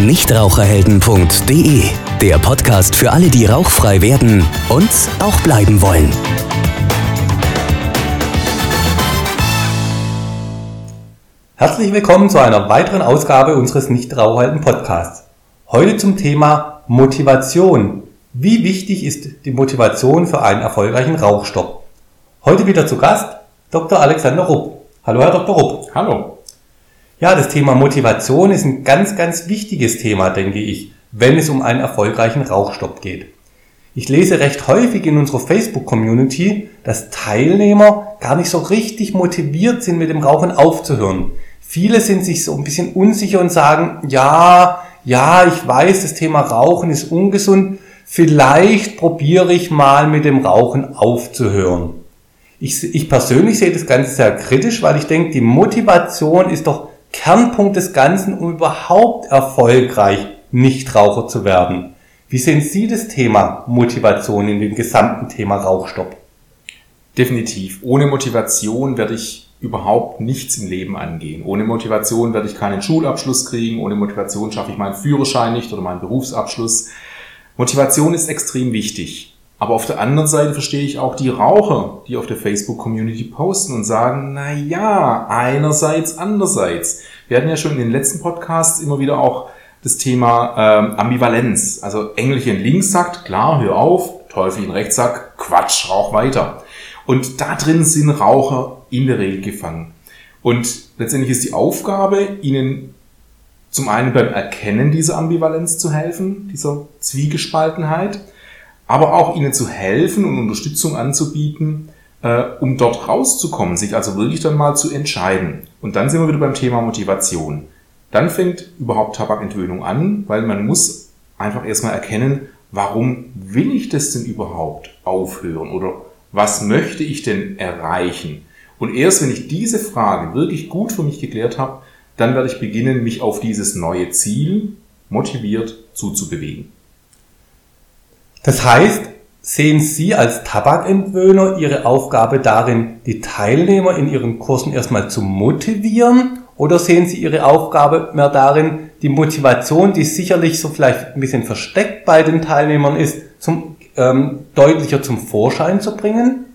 Nichtraucherhelden.de, der Podcast für alle, die rauchfrei werden und auch bleiben wollen. Herzlich willkommen zu einer weiteren Ausgabe unseres Nichtraucherhelden Podcasts. Heute zum Thema Motivation. Wie wichtig ist die Motivation für einen erfolgreichen Rauchstopp? Heute wieder zu Gast Dr. Alexander Rupp. Hallo, Herr Dr. Rupp. Hallo. Ja, das Thema Motivation ist ein ganz, ganz wichtiges Thema, denke ich, wenn es um einen erfolgreichen Rauchstopp geht. Ich lese recht häufig in unserer Facebook-Community, dass Teilnehmer gar nicht so richtig motiviert sind, mit dem Rauchen aufzuhören. Viele sind sich so ein bisschen unsicher und sagen, ja, ja, ich weiß, das Thema Rauchen ist ungesund, vielleicht probiere ich mal mit dem Rauchen aufzuhören. Ich, ich persönlich sehe das Ganze sehr kritisch, weil ich denke, die Motivation ist doch Kernpunkt des Ganzen, um überhaupt erfolgreich Nichtraucher zu werden. Wie sehen Sie das Thema Motivation in dem gesamten Thema Rauchstopp? Definitiv. Ohne Motivation werde ich überhaupt nichts im Leben angehen. Ohne Motivation werde ich keinen Schulabschluss kriegen. Ohne Motivation schaffe ich meinen Führerschein nicht oder meinen Berufsabschluss. Motivation ist extrem wichtig. Aber auf der anderen Seite verstehe ich auch die Raucher, die auf der Facebook-Community posten und sagen, na ja, einerseits, andererseits. Wir hatten ja schon in den letzten Podcasts immer wieder auch das Thema ähm, Ambivalenz. Also Engelchen links sagt, klar, hör auf, Teufelchen rechts sagt, Quatsch, rauch weiter. Und da drin sind Raucher in der Regel gefangen. Und letztendlich ist die Aufgabe, ihnen zum einen beim Erkennen dieser Ambivalenz zu helfen, dieser Zwiegespaltenheit, aber auch ihnen zu helfen und Unterstützung anzubieten, äh, um dort rauszukommen, sich also wirklich dann mal zu entscheiden. Und dann sind wir wieder beim Thema Motivation. Dann fängt überhaupt Tabakentwöhnung an, weil man muss einfach erstmal erkennen, warum will ich das denn überhaupt aufhören oder was möchte ich denn erreichen? Und erst wenn ich diese Frage wirklich gut für mich geklärt habe, dann werde ich beginnen, mich auf dieses neue Ziel motiviert zuzubewegen. Das heißt, sehen Sie als Tabakentwöhner Ihre Aufgabe darin, die Teilnehmer in Ihren Kursen erstmal zu motivieren? Oder sehen Sie Ihre Aufgabe mehr darin, die Motivation, die sicherlich so vielleicht ein bisschen versteckt bei den Teilnehmern ist, zum, ähm, deutlicher zum Vorschein zu bringen?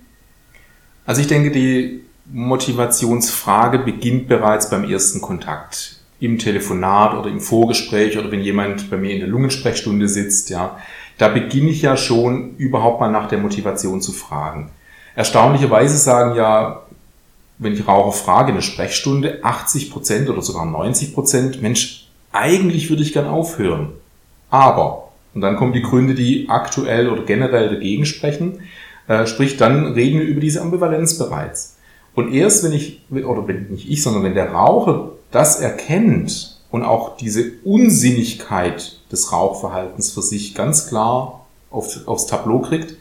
Also ich denke, die Motivationsfrage beginnt bereits beim ersten Kontakt. Im Telefonat oder im Vorgespräch oder wenn jemand bei mir in der Lungensprechstunde sitzt, ja da beginne ich ja schon überhaupt mal nach der Motivation zu fragen. Erstaunlicherweise sagen ja, wenn ich Raucher frage in der Sprechstunde, 80 Prozent oder sogar 90 Prozent, Mensch, eigentlich würde ich gern aufhören. Aber, und dann kommen die Gründe, die aktuell oder generell dagegen sprechen, äh, sprich, dann reden wir über diese Ambivalenz bereits. Und erst wenn ich, oder wenn nicht ich, sondern wenn der Raucher das erkennt und auch diese Unsinnigkeit des Rauchverhaltens für sich ganz klar auf, aufs Tableau kriegt,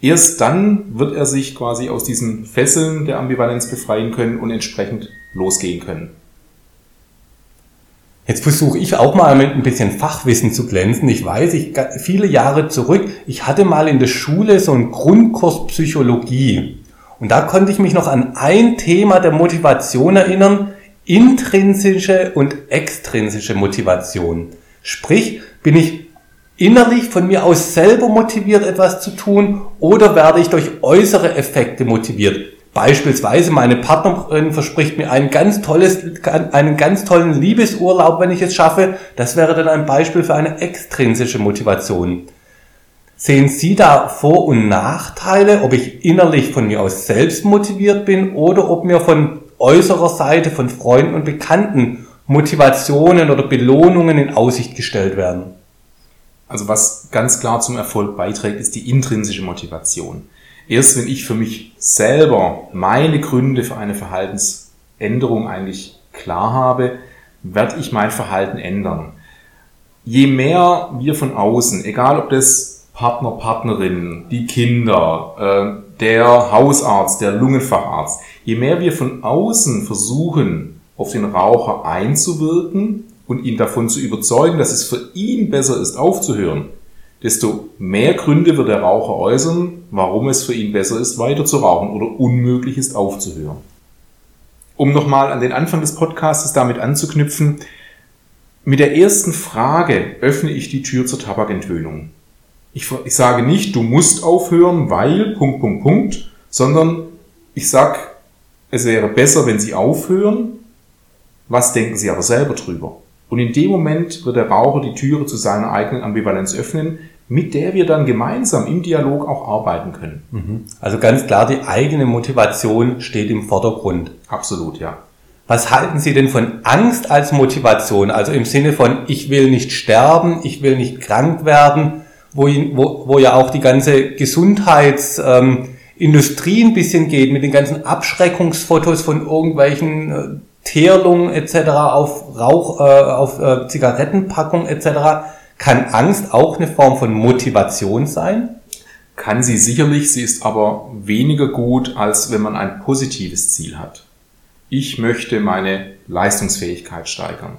erst dann wird er sich quasi aus diesen Fesseln der Ambivalenz befreien können und entsprechend losgehen können. Jetzt versuche ich auch mal mit ein bisschen Fachwissen zu glänzen. Ich weiß, ich viele Jahre zurück, ich hatte mal in der Schule so einen Grundkurs Psychologie. Und da konnte ich mich noch an ein Thema der Motivation erinnern, intrinsische und extrinsische Motivation. Sprich, bin ich innerlich von mir aus selber motiviert, etwas zu tun oder werde ich durch äußere Effekte motiviert? Beispielsweise meine Partnerin verspricht mir ein ganz tolles, einen ganz tollen Liebesurlaub, wenn ich es schaffe. Das wäre dann ein Beispiel für eine extrinsische Motivation. Sehen Sie da Vor- und Nachteile, ob ich innerlich von mir aus selbst motiviert bin oder ob mir von äußerer Seite von Freunden und Bekannten Motivationen oder Belohnungen in Aussicht gestellt werden? Also was ganz klar zum Erfolg beiträgt, ist die intrinsische Motivation. Erst wenn ich für mich selber meine Gründe für eine Verhaltensänderung eigentlich klar habe, werde ich mein Verhalten ändern. Je mehr wir von außen, egal ob das Partner, Partnerin, die Kinder, äh, der Hausarzt, der Lungenfacharzt, je mehr wir von außen versuchen, auf den Raucher einzuwirken und ihn davon zu überzeugen, dass es für ihn besser ist, aufzuhören, desto mehr Gründe wird der Raucher äußern, warum es für ihn besser ist, weiter zu rauchen oder unmöglich ist, aufzuhören. Um nochmal an den Anfang des Podcasts damit anzuknüpfen, Mit der ersten Frage öffne ich die Tür zur Tabakentwöhnung. Ich, ich sage nicht, du musst aufhören, weil, Punkt, Punkt, Punkt, sondern ich sag, es wäre besser, wenn Sie aufhören. Was denken Sie aber selber drüber? Und in dem Moment wird der Raucher die Türe zu seiner eigenen Ambivalenz öffnen, mit der wir dann gemeinsam im Dialog auch arbeiten können. Mhm. Also ganz klar, die eigene Motivation steht im Vordergrund. Absolut, ja. Was halten Sie denn von Angst als Motivation? Also im Sinne von, ich will nicht sterben, ich will nicht krank werden, wo, wo, ja auch die ganze Gesundheitsindustrie ähm, ein bisschen geht, mit den ganzen Abschreckungsfotos von irgendwelchen äh, Teerlungen etc. auf Rauch, äh, auf äh, Zigarettenpackung etc. Kann Angst auch eine Form von Motivation sein? Kann sie sicherlich, sie ist aber weniger gut, als wenn man ein positives Ziel hat. Ich möchte meine Leistungsfähigkeit steigern.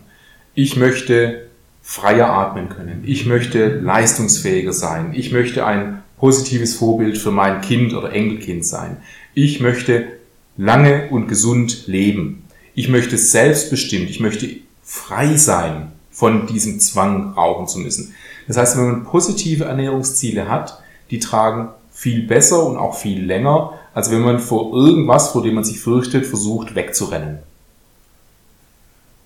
Ich möchte freier atmen können. Ich möchte leistungsfähiger sein. Ich möchte ein positives Vorbild für mein Kind oder Enkelkind sein. Ich möchte lange und gesund leben. Ich möchte selbstbestimmt, ich möchte frei sein von diesem Zwang, rauchen zu müssen. Das heißt, wenn man positive Ernährungsziele hat, die tragen viel besser und auch viel länger, als wenn man vor irgendwas, vor dem man sich fürchtet, versucht wegzurennen.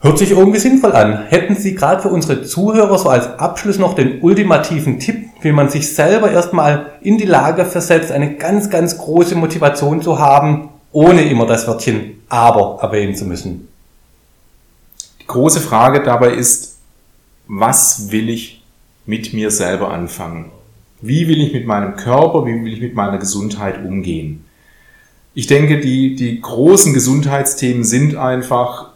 Hört sich irgendwie sinnvoll an. Hätten Sie gerade für unsere Zuhörer so als Abschluss noch den ultimativen Tipp, wie man sich selber erstmal in die Lage versetzt, eine ganz, ganz große Motivation zu haben, ohne immer das Wörtchen aber erwähnen zu müssen? Die große Frage dabei ist, was will ich mit mir selber anfangen? Wie will ich mit meinem Körper, wie will ich mit meiner Gesundheit umgehen? Ich denke, die, die großen Gesundheitsthemen sind einfach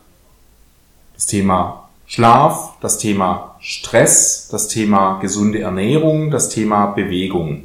das Thema Schlaf, das Thema Stress, das Thema gesunde Ernährung, das Thema Bewegung.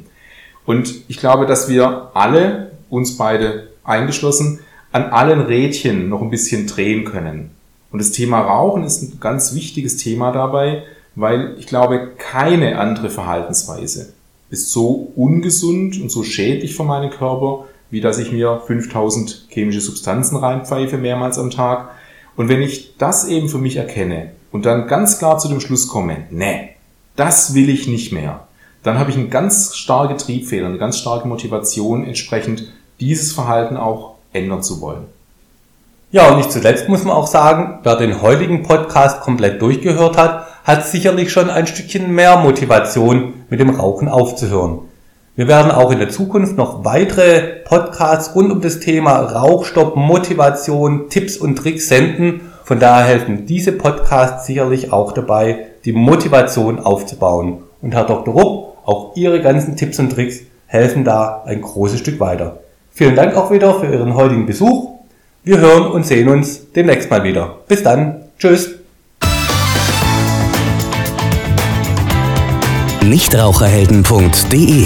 Und ich glaube, dass wir alle, uns beide eingeschlossen, an allen Rädchen noch ein bisschen drehen können. Und das Thema Rauchen ist ein ganz wichtiges Thema dabei, weil ich glaube, keine andere Verhaltensweise ist so ungesund und so schädlich für meinen Körper, wie dass ich mir 5000 chemische Substanzen reinpfeife mehrmals am Tag. Und wenn ich das eben für mich erkenne und dann ganz klar zu dem Schluss komme, nee, das will ich nicht mehr, dann habe ich eine ganz starke Triebfeder, eine ganz starke Motivation, entsprechend dieses Verhalten auch ändern zu wollen. Ja, und nicht zuletzt muss man auch sagen, wer den heutigen Podcast komplett durchgehört hat, hat sicherlich schon ein Stückchen mehr Motivation, mit dem Rauchen aufzuhören. Wir werden auch in der Zukunft noch weitere Podcasts rund um das Thema Rauchstopp, Motivation, Tipps und Tricks senden. Von daher helfen diese Podcasts sicherlich auch dabei, die Motivation aufzubauen. Und Herr Dr. Rupp, auch Ihre ganzen Tipps und Tricks helfen da ein großes Stück weiter. Vielen Dank auch wieder für Ihren heutigen Besuch wir hören und sehen uns demnächst mal wieder. Bis dann. Tschüss. Nichtraucherhelden.de